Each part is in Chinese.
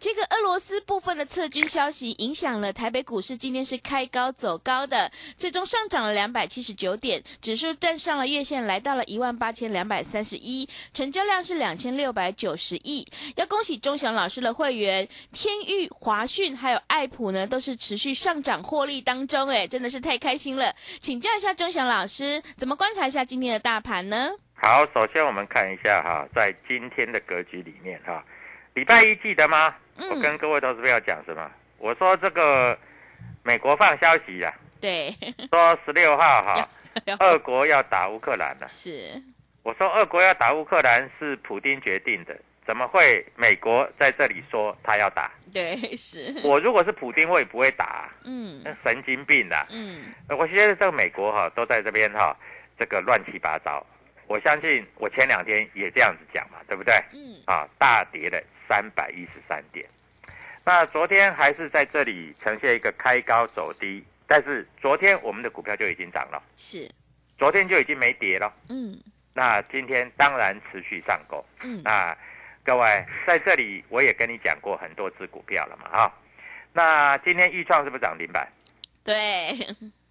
这个俄罗斯部分的撤军消息影响了台北股市，今天是开高走高的，最终上涨了两百七十九点，指数站上了月线，来到了一万八千两百三十一，成交量是两千六百九十亿。要恭喜钟祥老师的会员天域、华讯还有爱普呢，都是持续上涨获利当中，哎，真的是太开心了。请教一下钟祥老师，怎么观察一下今天的大盘呢？好，首先我们看一下哈，在今天的格局里面哈，礼拜一记得吗？嗯我跟各位投资朋友讲什么？我说这个美国放消息啊，对，说十六号哈，俄国要打乌克兰了。是，我说俄国要打乌克兰是普丁决定的，怎么会美国在这里说他要打？对，是，我如果是普丁，我也不会打啊、嗯那神经病的、嗯，呃我觉得这个美国哈、都在这边哈、这个乱七八糟。我相信我前两天也这样子讲嘛，对不对？嗯，啊，大跌了三百一十三点。那昨天还是在这里呈现一个开高走低，但是昨天我们的股票就已经涨了，是，昨天就已经没跌了。嗯那今天当然持续上攻。嗯，那各位在这里我也跟你讲过很多只股票了嘛，啊，那今天豫创是不是涨停板？对，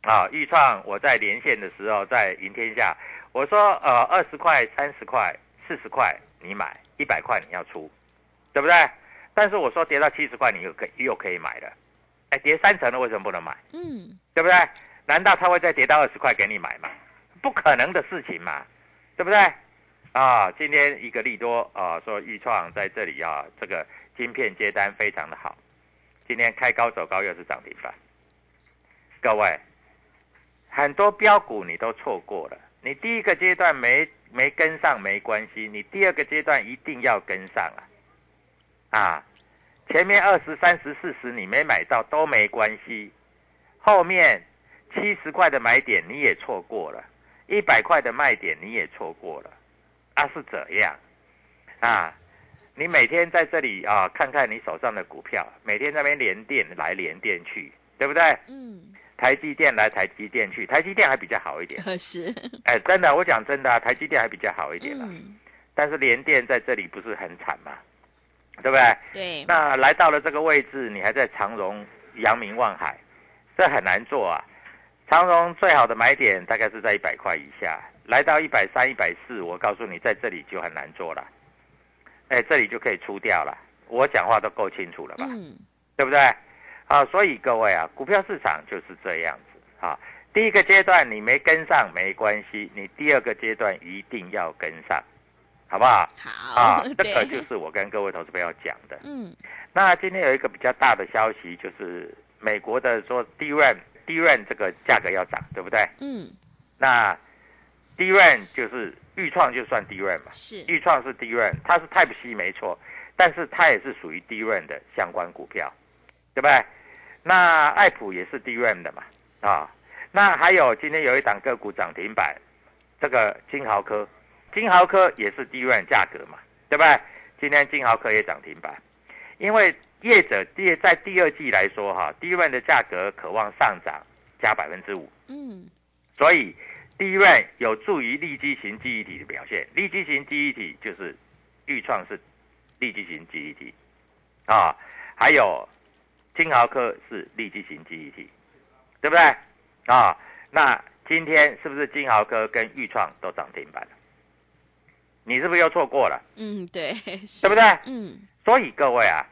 啊，豫创我在连线的时候，在赢天下，我说呃二十块、三十块、四十块你买，一百块你要出，对不对？但是我说跌到七十块你又可以又可以买了，哎，跌三成了为什么不能买？嗯对不对？难道它会再跌到二十块给你买吗？不可能的事情嘛，对不对？啊，今天一个利多啊，说豫创在这里啊，这个晶片接单非常的好，今天开高走高又是涨停板。各位，很多标股你都错过了，你第一个阶段没没跟上没关系，你第二个阶段一定要跟上啊！啊，前面二十三十四十你没买到都没关系，后面七十块的买点你也错过了，一百块的卖点你也错过了，啊是这样啊？你每天在这里啊，看看你手上的股票，每天那边连电来连电去，对不对？嗯，台积电来台积电去，台积电还比较好一点。可 是，哎，真的，我讲真的啊，台积电还比较好一点啦。嗯，但是联电在这里不是很惨吗？对不对？对，那来到了这个位置，你还在长荣、扬名、望海，这很难做啊。长荣最好的买点大概是在一百块以下，来到一百三、一百四，我告诉你，在这里就很难做了。哎，这里就可以出掉了。我讲话都够清楚了吧？嗯，对不对？啊，所以各位啊，股票市场就是这样子啊。第一个阶段你没跟上没关系，你第二个阶段一定要跟上，好不好？好，啊，这对个就是我跟各位投资朋友讲的。嗯，那今天有一个比较大的消息，就是美国的说 DRAM DRAM 这个价格要涨，对不对？嗯，那 DRAM 就是预创就算 DRAM 嘛，是，预创是 DRAM，它是 Type C 没错，但是它也是属于 DRAM 的相关股票，对不对？那爱普也是 DRAM 的嘛，啊，那还有今天有一档个股涨停板，这个金豪科，金豪科也是 DRAM 价格嘛，对不对？今天金豪科也涨停板，因为业者第在第二季来说哈，DRAM 的价格渴望上涨加百分之五，嗯，所以 DRAM 有助于立基型记忆体的表现。立基型记忆体就是预创是立基型记忆体啊，还有金豪科是立基型记忆体，对不对啊？那今天是不是金豪科跟预创都涨停板了？你是不是又错过了？嗯，对，对不对？嗯，所以各位啊，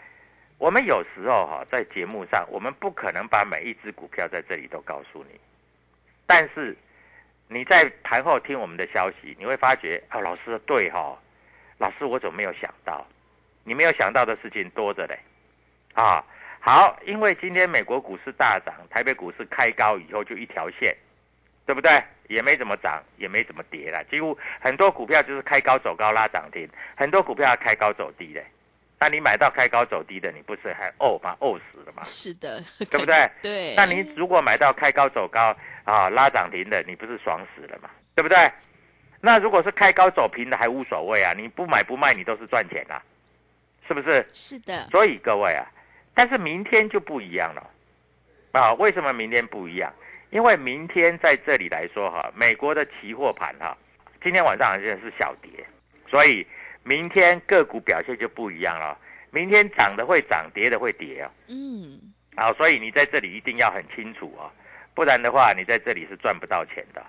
我们有时候哈、在节目上，我们不可能把每一只股票在这里都告诉你，但是你在盘后听我们的消息，你会发觉啊，老师对哈、老师我怎么没有想到？你没有想到的事情多着嘞，啊，好，因为今天美国股市大涨，台北股市开高以后就一条线，对不对？也没怎么涨，也没怎么跌了，几乎很多股票就是开高走高拉涨停，很多股票要开高走低的。那你买到开高走低的，你不是还呕吗？呕死了吗？是的，对不对？对，那你如果买到开高走高啊拉涨停的，你不是爽死了吗？对不对？那如果是开高走平的还无所谓啊，你不买不卖你都是赚钱啊，是不是？是的，所以各位啊，但是明天就不一样了啊！为什么明天不一样？因为明天在这里来说哈，美国的期货盘哈，今天晚上好像是小跌，所以明天个股表现就不一样了。明天涨的会涨，跌的会跌哦。嗯，好，所以你在这里一定要很清楚哦，不然的话，你在这里是赚不到钱的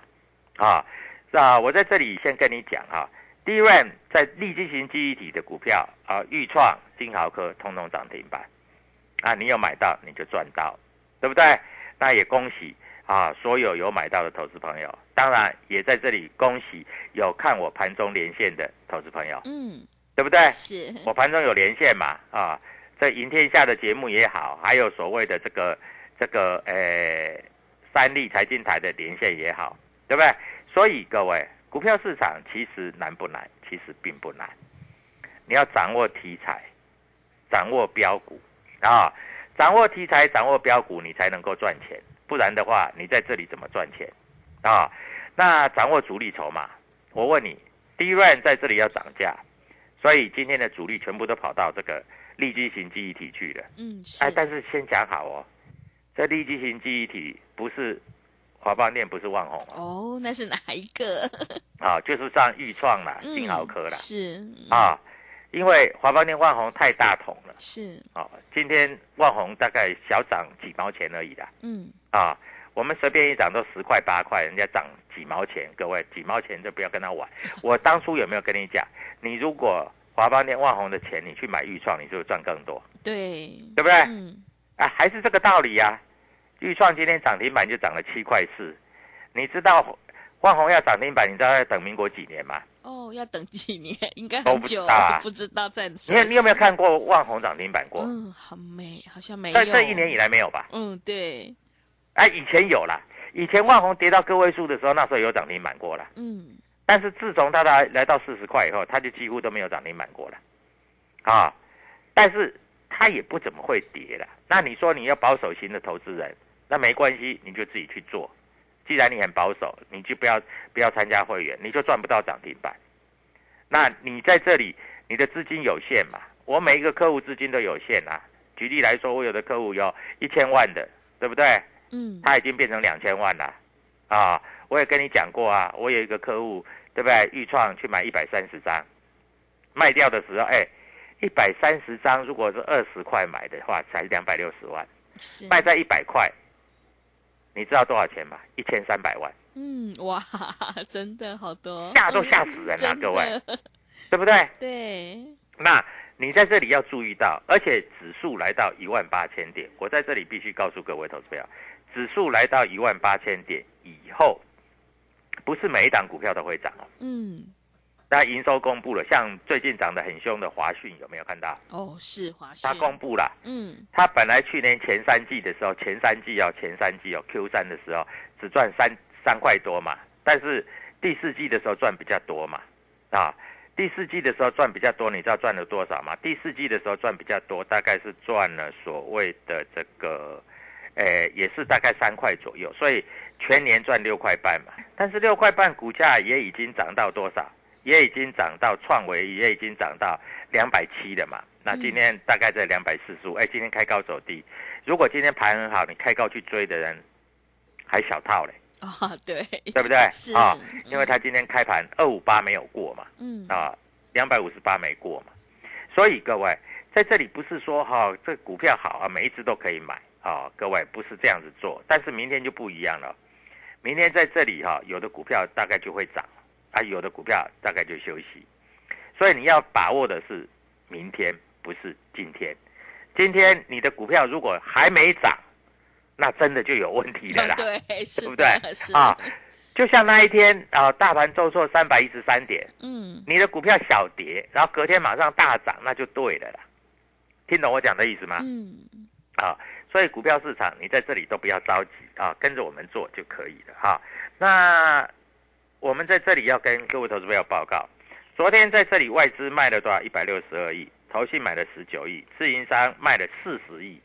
啊。啊，我在这里先跟你讲哈，DRAM 在立基型记忆体的股票啊，裕创、金豪科通通涨停板啊，你有买到你就赚到，对不对？那也恭喜啊，所有有买到的投资朋友，当然也在这里恭喜有看我盘中连线的投资朋友，嗯，对不对？是，我盘中有连线嘛，啊，在赢天下的节目也好，还有所谓的这个这个呃三立财经台的连线也好，对不对？所以各位，股票市场其实难不难？其实并不难，你要掌握题材，掌握标股啊，掌握题材，掌握标股，你才能够赚钱。不然的话，你在这里怎么赚钱啊？那掌握主力筹码，我问你，DRAM 在这里要涨价，所以今天的主力全部都跑到这个立基型记忆体去了。嗯，是哎，，但是先讲好哦，这立基型记忆体不是华邦电，不是万宏哦，哦，那是哪一个？啊，就是上裕创啦、嗯金豪科啦，是，啊，因为华邦电、万宏太大桶了，是，哦，今天万宏大概小涨几毛钱而已啦，嗯，啊，我们随便一涨都十块八块，人家涨几毛钱，各位几毛钱就不要跟他玩。我当初有没有跟你讲，你如果华邦电、万宏的钱你去买裕创，你就会赚更多，对，对不对？嗯，啊，还是这个道理呀、裕创今天涨停板就涨了七块四，你知道万宏要涨停板，你知道要等民国几年吗？哦，要等几年？应该都不知很久不知道在。你有你有没有看过万宏涨停板过？嗯，好美，好像没有。在这一年以来没有吧？嗯，对，哎，以前有啦，以前万宏跌到个位数的时候，那时候有涨停板过了。嗯，但是自从它来来到四十块以后，它就几乎都没有涨停板过了，啊，但是它也不怎么会跌了。那你说你要保守型的投资人，那没关系，你就自己去做。既然你很保守，你就不要不要参加会员，你就赚不到涨停板。那你在这里，你的资金有限嘛？我每一个客户资金都有限啊。举例来说，我有的客户有一千万的，对不对？嗯，他已经变成两千万了，啊，我也跟你讲过啊，我有一个客户，对不对？预创去买一百三十张，卖掉的时候，哎，一百三十张，如果是二十块买的话，才两百六十万，是卖在一百块，你知道多少钱吗？一千三百万，嗯，哇，真的好多，吓都吓死人了嗯各位对不对？对，那你在这里要注意到，而且指数来到一万八千点，我在这里必须告诉各位投资朋友，指数来到一万八千点以后，不是每一档股票都会涨哦。嗯，那营收公布了，像最近涨得很凶的华讯有没有看到？哦，是华讯它，公布了，嗯，它本来去年前三季的时候，前三季哦，前三季哦，Q 三的时候只赚三三块多嘛，但是第四季的时候赚比较多嘛，啊，第四季的时候赚比较多，你知道赚了多少吗？第四季的时候赚比较多，大概是赚了所谓的这个，呃，也是大概三块左右，所以全年赚六块半嘛。但是六块半股价也已经涨到多少？也已经涨到创维，也已经涨到两百七了嘛。那今天大概在两百四十五，哎，今天开高走低。如果今天盘很好，你开高去追的人还小套嘞，啊，对，对不对？是啊，嗯。因为他今天开盘二五八没有过嘛，嗯，啊，两百五十八没过嘛，所以各位在这里不是说哈、这股票好啊，每一只都可以买啊，各位不是这样子做，但是明天就不一样了，明天在这里哈、有的股票大概就会涨啊，有的股票大概就休息，所以你要把握的是明天，不是今天。今天你的股票如果还没涨，那真的就有问题了啦。对，是对不对啊，就像那一天啊，大盘周挫三百一十三点，嗯，你的股票小跌，然后隔天马上大涨，那就对了啦。听懂我讲的意思吗？嗯，啊，所以股票市场你在这里都不要着急啊，跟着我们做就可以了哈。那我们在这里要跟各位投资朋友报告，昨天在这里外资卖了多少？一百六十二亿，投信买了十九亿，自营商卖了四十亿，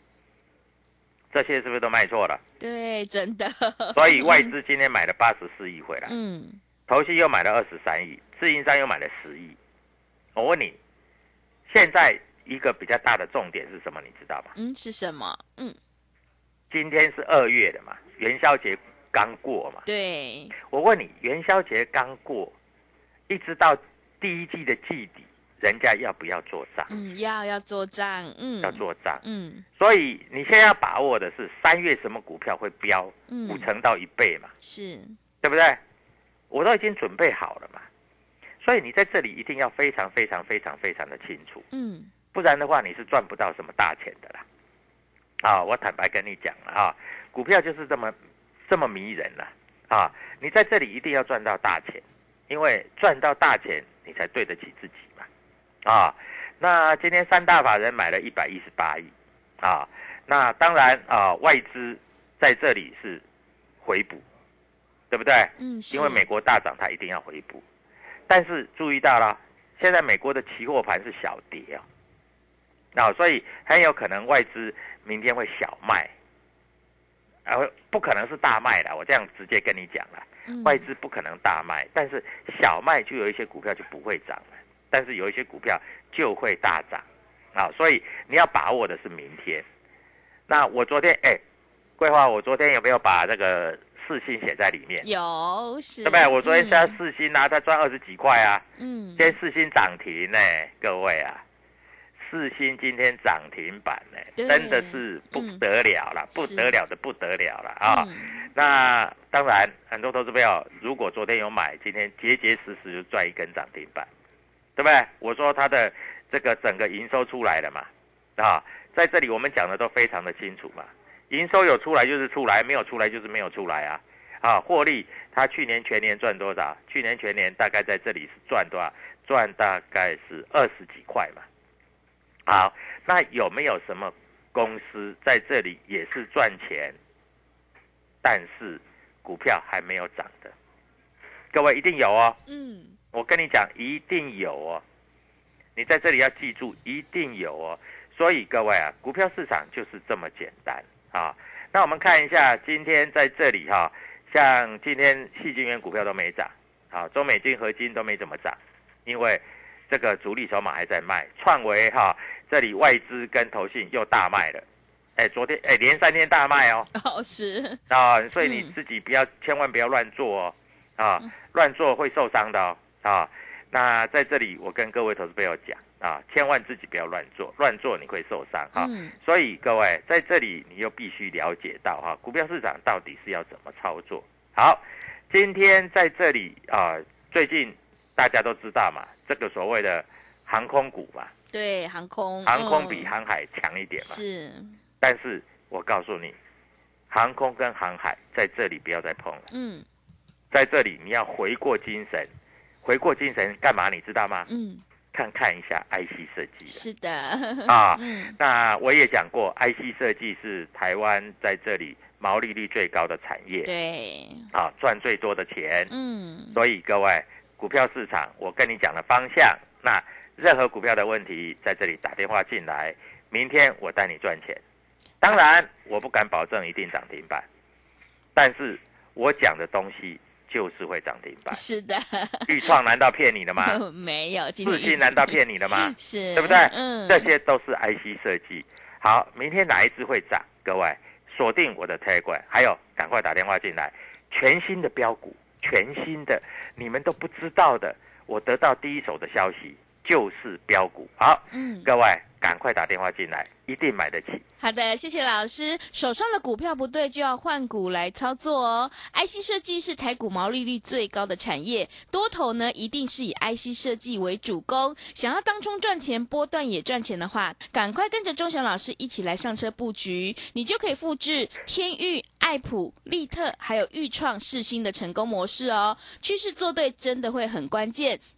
这些是不是都卖错了？对，真的，所以外资今天买了八十四亿回来，嗯，投信又买了二十三亿，自营商又买了十亿。我问你，现在一个比较大的重点是什么？你知道吗？嗯，是什么？嗯，今天是二月的嘛，元宵节刚过嘛。对，我问你，元宵节刚过，一直到第一季的季底，人家要不要做账？嗯，要要做账，嗯，要，做账。嗯所以你现在要把握的是三月什么股票会飙五嗯，成到一倍嘛，是，对不对？我都已经准备好了嘛。所以你在这里一定要非常非常非常非常的清楚，嗯，不然的话你是赚不到什么大钱的啦。啊，我坦白跟你讲了啊，股票就是这么这么迷人了啊！你在这里一定要赚到大钱，因为赚到大钱你才对得起自己嘛。啊，那今天三大法人买了一百一十八亿啊，那当然啊，外资在这里是回补，对不对？嗯，是因为美国大涨，它一定要回补。但是注意到了，现在美国的期货盘是小跌啊，啊，所以很有可能外资明天会小卖，啊，不可能是大卖的。我这样直接跟你讲了，嗯外资不可能大卖，但是小卖就有一些股票就不会涨了，但是有一些股票就会大涨啊，所以你要把握的是明天。那我昨天哎，桂花，我昨天有没有把这个四星写在里面？有是，对不对？我昨天加嗯四星啊，它赚二十几块啊，嗯今，天四星涨停呢，各位啊，四星今天涨停板呢，对真的是不得了了，嗯不得了的不得了了啊！嗯那当然，很多投资朋友如果昨天有买，今天结结实实就赚一根涨停板，对不对？我说它的这个整个营收出来了嘛，啊，在这里我们讲的都非常的清楚嘛，营收有出来就是出来，没有出来就是没有出来啊。啊，获利，它去年全年赚多少？去年全年大概在这里是赚多少？赚大概是二十几块嘛。好，那有没有什么公司在这里也是赚钱，但是股票还没有涨的？各位一定有哦，嗯，我跟你讲，一定有哦。你在这里要记住，一定有哦。所以各位啊，股票市场就是这么简单啊。那我们看一下今天在这里哈、像今天细晶元股票都没涨，啊，中美金合金都没怎么涨，因为这个主力筹码还在卖。创维哈、这里外资跟投信又大卖了，哎，昨天哎连三天大卖哦，哦是，啊，所以你嗯。自己不要、千万不要乱做哦，啊，乱做会受伤的哦，啊，那在这里我跟各位投资朋友讲啊，千万自己不要乱做，乱做你会受伤哈、嗯。所以各位在这里你又必须了解到哈、股票市场到底是要怎么操作。好，今天在这里啊，最近大家都知道嘛，这个所谓的航空股嘛，对，航空，航空比嗯航海强一点嘛，是，但是我告诉你，航空跟航海在这里不要再碰了。嗯，在这里你要回过精神，回过精神干嘛？你知道吗？嗯，看看一下 IC 设计是的，啊。嗯，那我也讲过，IC 设计是台湾在这里毛利率最高的产业，对，啊，赚最多的钱。嗯，所以各位，股票市场我跟你讲的方向，那任何股票的问题在这里打电话进来，明天我带你赚钱。当然，我不敢保证一定涨停板，但是我讲的东西就是会涨停板。是的，豫创难道骗你的吗？没有，今四天星难道骗你的吗？是，对不对？嗯，这些都是 IC 设计。好，明天哪一只会涨？各位锁定我的 Telegram，还有赶快打电话进来，全新的标股，全新的你们都不知道的，我得到第一手的消息就是标股。好，嗯，各位赶快打电话进来，一定买得起。好的，谢谢老师。手上的股票不对，就要换股来操作哦。IC 设计是台股毛利率最高的产业，多头呢一定是以 IC 设计为主攻。想要当中赚钱，波段也赚钱的话，赶快跟着钟祥老师一起来上车布局，你就可以复制天域、爱普、利特还有豫创、世新的成功模式哦。趋势做对，真的会很关键。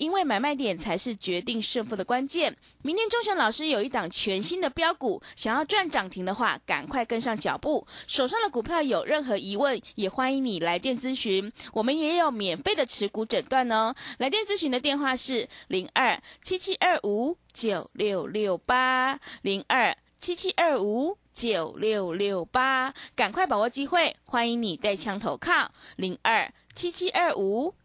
因为买卖点才是决定胜负的关键。明天钟祥老师有一档全新的标股，想要赚涨停的话，赶快跟上脚步。手上的股票有任何疑问，也欢迎你来电咨询，我们也有免费的持股诊断哦。来电咨询的电话是零二七七二五九六六八零二。七七二五九六六八，赶快把握机会，欢迎你带枪投靠零二七七二五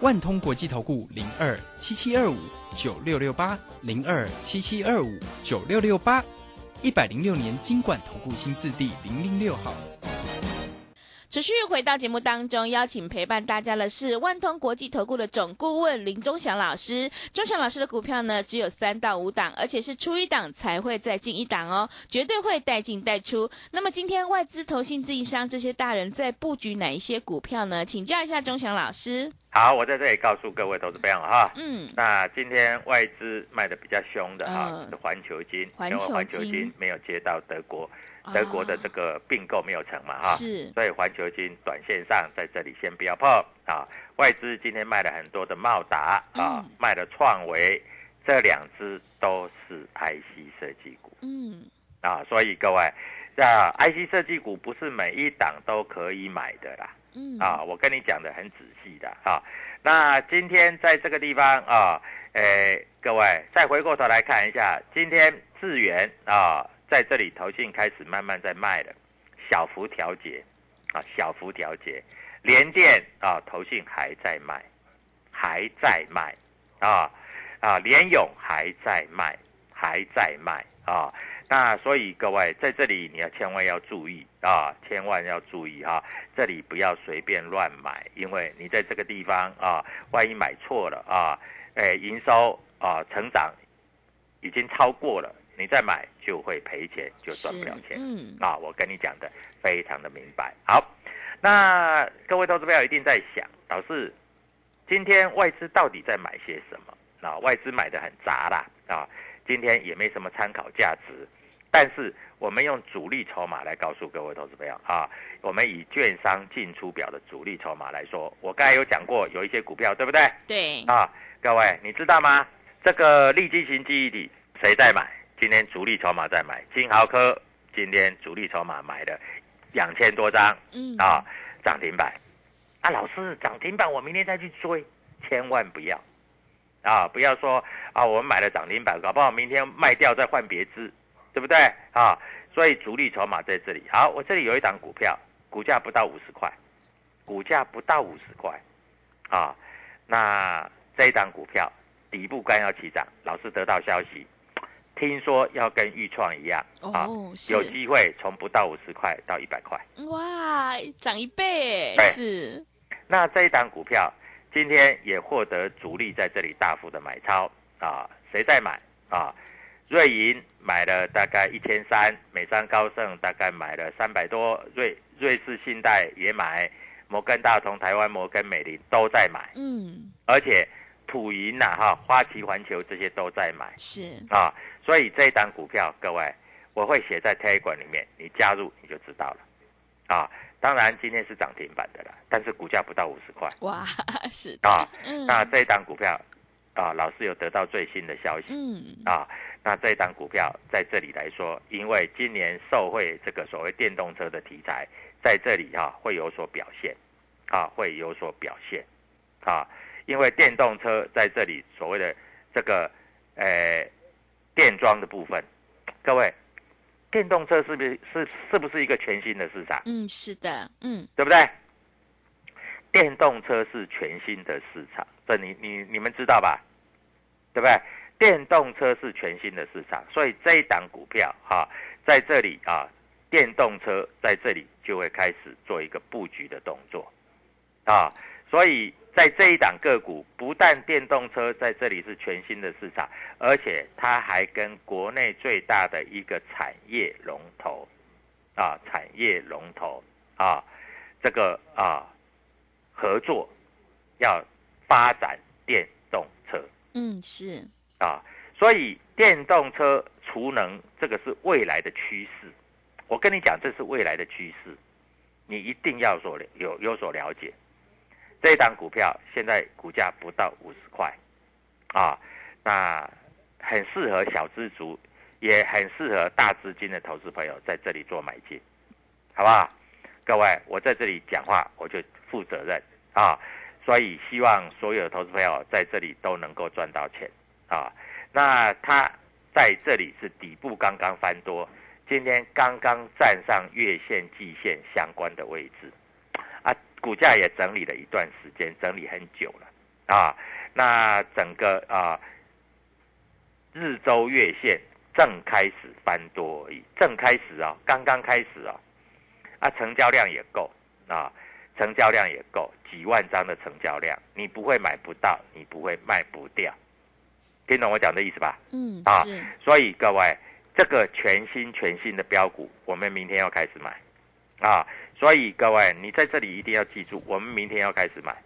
万通国际投顾零二七七二五九六六八零二七七二五九六六八，一百零六年经管投顾新字第零零六号。持续回到节目当中，邀请陪伴大家的是万通国际投顾的总顾问林忠祥老师。忠祥老师的股票呢，只有三到五档，而且是出一档才会再进一档哦，绝对会带进带出。那么今天外资、投信、自营商这些大人在布局哪一些股票呢？请教一下忠祥老师。好，我在这里告诉各位投资朋友哈，嗯，那今天外资卖的比较凶的哈嗯是环球金，环因为环球金没有接到德国德国的这个并购没有成嘛哈，是。所以环球金短线上在这里先不要碰啊。外资今天卖了很多的茂达啊，嗯。卖了创维，这两只都是 IC 设计股。嗯，啊，所以各位，那 IC 设计股不是每一档都可以买的啦。嗯，啊，我跟你讲的很仔细的啊。那今天在这个地方啊，诶，各位再回过头来看一下，今天智源啊，在这里投信开始慢慢在卖了，小幅调节啊，小幅调节，联电啊，投信还在卖，还在卖啊啊，联勇还在卖，还在卖啊。那所以各位在这里你要千万要注意啊，千万要注意哈、这里不要随便乱买，因为你在这个地方啊，万一买错了啊，诶，营收啊成长已经超过了，你再买就会赔钱，就赚不了钱。嗯，啊，我跟你讲的非常的明白。好，那各位投资朋友一定在想，老师，今天外资到底在买些什么？啊，外资买的很杂啦，啊，今天也没什么参考价值。但是我们用主力筹码来告诉各位投资朋友啊，我们以券商进出表的主力筹码来说，我刚才有讲过，有一些股票对不对？对，啊，各位你知道吗？这个利基型记忆体谁在买？今天主力筹码在买，金豪科今天主力筹码买的两千多张嗯，啊，涨停板。啊，老师涨停板我明天再去追，千万不要啊！不要说啊，我们买了涨停板，搞不好明天卖掉再换别只，对不对啊？所以主力筹码在这里。好，我这里有一档股票，股价不到五十块，股价不到五十块啊。那这一档股票底部刚要起涨，老师得到消息，听说要跟豫创一样啊，哦，有机会从不到五十块到一百块。哇，涨一倍，是，那这一档股票今天也获得主力在这里大幅的买超啊，谁在买啊？瑞银买了大概一千三，美商高盛大概买了三百多，瑞瑞士信贷也买，摩根大通、台湾摩根美林都在买，嗯，而且普银呐、哈花旗环球这些都在买。是，啊，所以这一档股票各位我会写在 Telegram 里面，你加入你就知道了。啊。当然今天是涨停板的啦，但是股价不到五十块。哇，是的。啊，嗯，那这一档股票啊，老师有得到最新的消息嗯，啊。那这一档股票在这里来说，因为今年受惠这个所谓电动车的题材，在这里哈、会有所表现，啊，会有所表现，啊，因为电动车在这里所谓的这个呃电装的部分，各位，电动车是不是是是不是一个全新的市场？嗯，是的，嗯，对不对？电动车是全新的市场，这你你你们知道吧？对不对？电动车是全新的市场，所以这一档股票哈、在这里啊，电动车在这里就会开始做一个布局的动作啊，所以在这一档个股，不但电动车在这里是全新的市场，而且它还跟国内最大的一个产业龙头啊，产业龙头啊，这个啊合作要发展电嗯，是，啊，所以电动车储能这个是未来的趋势。我跟你讲，这是未来的趋势，你一定要所有有所了解。这一档股票现在股价不到五十块，啊，那很适合小资族，也很适合大资金的投资朋友在这里做买进，好不好？各位，我在这里讲话我就负责任啊，所以希望所有的投资朋友在这里都能够赚到钱。啊。那它在这里是底部刚刚翻多，今天刚刚站上月线、季线相关的位置，啊，股价也整理了一段时间，整理很久了。啊。那整个啊日周月线正开始翻多而已，正开始啊，刚刚开始啊，啊，成交量也够。啊，成交量也够，几万张的成交量，你不会买不到，你不会卖不掉，听懂我讲的意思吧？嗯，啊，所以各位，这个全新全新的标股，我们明天要开始买啊！所以各位，你在这里一定要记住，我们明天要开始买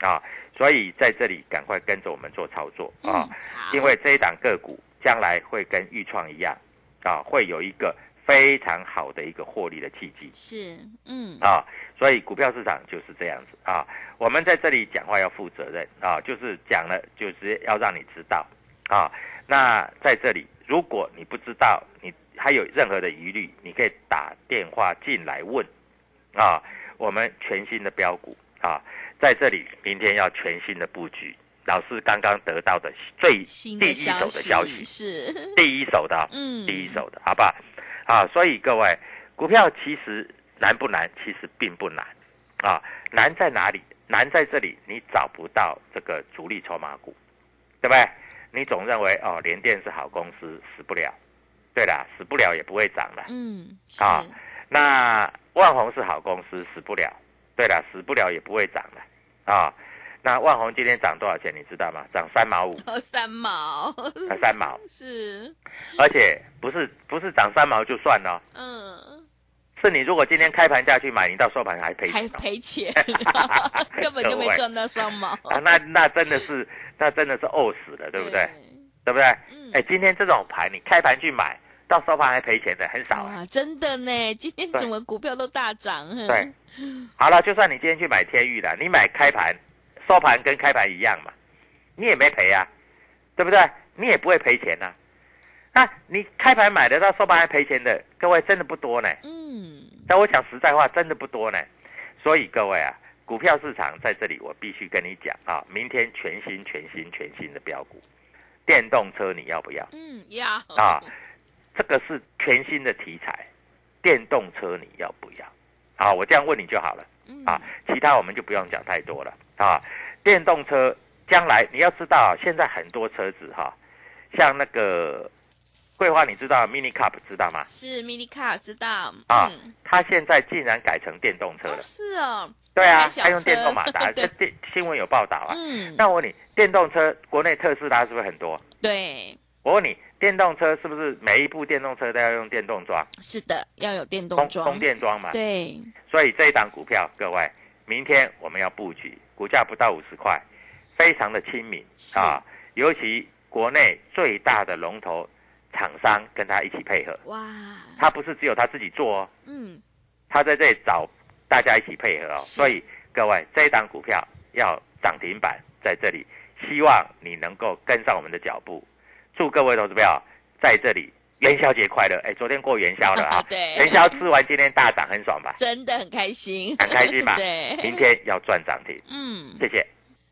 啊！所以在这里赶快跟着我们做操作啊！嗯，因为这一档个股将来会跟豫创一样啊，会有一个非常好的一个获利的契机是，嗯，啊！所以股票市场就是这样子啊！我们在这里讲话要负责任啊，就是讲了就直接要让你知道啊。那在这里，如果你不知道，你还有任何的疑虑，你可以打电话进来问啊。我们全新的标股啊，在这里明天要全新的布局。老师刚刚得到的最新第一手的的消息是，第一手的啊，嗯，第一手的，好不好？啊，所以各位，股票其实难不难？其实并不难啊，难在哪里？难在这里，你找不到这个主力筹码股，对不对？你总认为哦，联电是好公司，死不了。对啦，死不了也不会涨的。嗯，是，啊那万宏是好公司，死不了。对啦，死不了也不会涨的。啊，那万宏今天涨多少钱？你知道吗？涨三毛五，哦，三毛，啊三毛，是，而且不是不是涨三毛就算了，嗯，是你如果今天开盘价去买，你到收盘还赔还赔钱，根本就没赚到三毛，啊，那那真的是那真的是呕死了，对不对？？对不对？嗯哎，今天这种盘你开盘去买，到收盘还赔钱的很少啊。哇，真的呢，今天对怎么股票都大涨？嗯对，好了，就算你今天去买天域了，你买开盘收盘跟开盘一样嘛，你也没赔啊，对不对？你也不会赔钱呐、那你开盘买的到收盘还赔钱的，各位真的不多呢。嗯，但我讲实在话，真的不多呢。所以各位啊，股票市场在这里，我必须跟你讲啊，明天全新、全新、全新的标股，电动车你要不要？嗯，要啊，这个是全新的题材，电动车你要不要？好，我这样问你就好了嗯啊，其他我们就不用讲太多了啊。电动车将来你要知道，现在很多车子哈，像那个桂花，你知道 Mini Cup 知道吗？是 mini Cup 知道啊嗯它现在竟然改成电动车哦了。是哦，对啊它用电动马达，这电新闻有报道啊。嗯，那我问你，电动车国内特斯拉是不是很多？对，我问你，电动车是不是每一部电动车都要用电动桩、是的，要有电动充桩，充电桩嘛？对，所以这一档股票，各位，明天我们要布局，股价不到五十块，非常的亲民。啊。尤其国内最大的龙头厂商跟他一起配合，哇，他不是只有他自己做哦，嗯，他在这里找大家一起配合哦。所以各位，这一档股票要涨停板在这里，希望你能够跟上我们的脚步。祝各位投资票在这里元宵节快乐！哎，昨天过元宵了啊 对元宵吃完，今天大涨，很爽吧？真的很开心，很开心吧？对，明天要赚涨停，嗯。谢谢。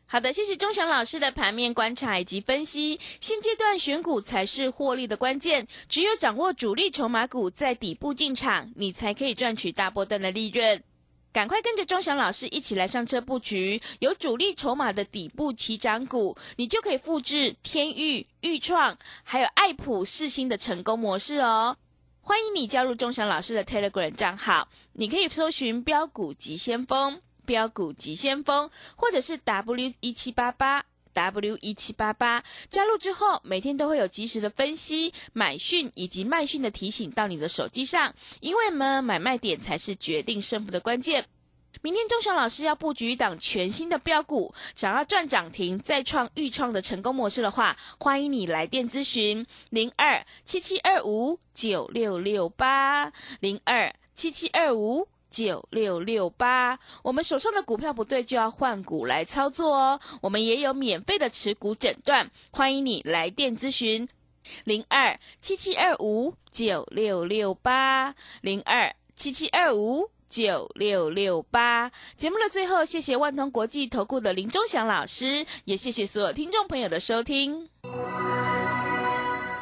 好的，谢谢钟祥老师的盘面观察以及分析。现阶段选股才是获利的关键，只有掌握主力筹码股在底部进场，你才可以赚取大波段的利润。赶快跟着钟祥老师一起来上车布局，有主力筹码的底部起涨股，你就可以复制天域、豫创还有爱普、世新的成功模式哦。欢迎你加入钟祥老师的 Telegram 账号，你可以搜寻标股急先锋。标股急先锋，或者是 W 一七八八 W 一七八八，加入之后每天都会有及时的分析、买讯以及卖讯的提醒到你的手机上，因为呢买卖点才是决定胜负的关键。明天钟祥老师要布局一档全新的标股，想要赚涨停再创预创的成功模式的话，欢迎你来电咨询零二七七二五九六六八零二七七二五。九六六八，我们手上的股票不对就要换股来操作哦。我们也有免费的持股诊断，欢迎你来电咨询零二七七二五九六六八零二七七二五九六六八。节目的最后，谢谢万通国际投顾的林忠祥老师，也谢谢所有听众朋友的收听。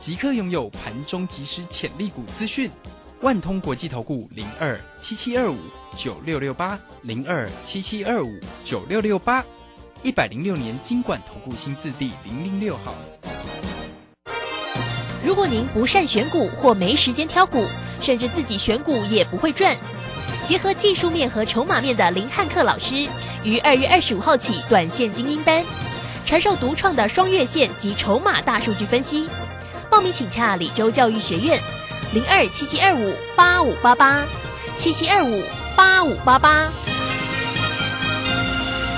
即刻拥有盘中即时潜力股资讯。万通国际投顾零二七七二五九六六八零二七七二五九六六八，一百零六年经管投顾新字第零零六号。如果您不善选股或没时间挑股，甚至自己选股也不会赚，结合技术面和筹码面的林汉克老师，于二月二十五号起短线精英班，传授独创的双月线及筹码大数据分析。报名请洽李州教育学院，零二七七二五八五八八，七七二五八五八八。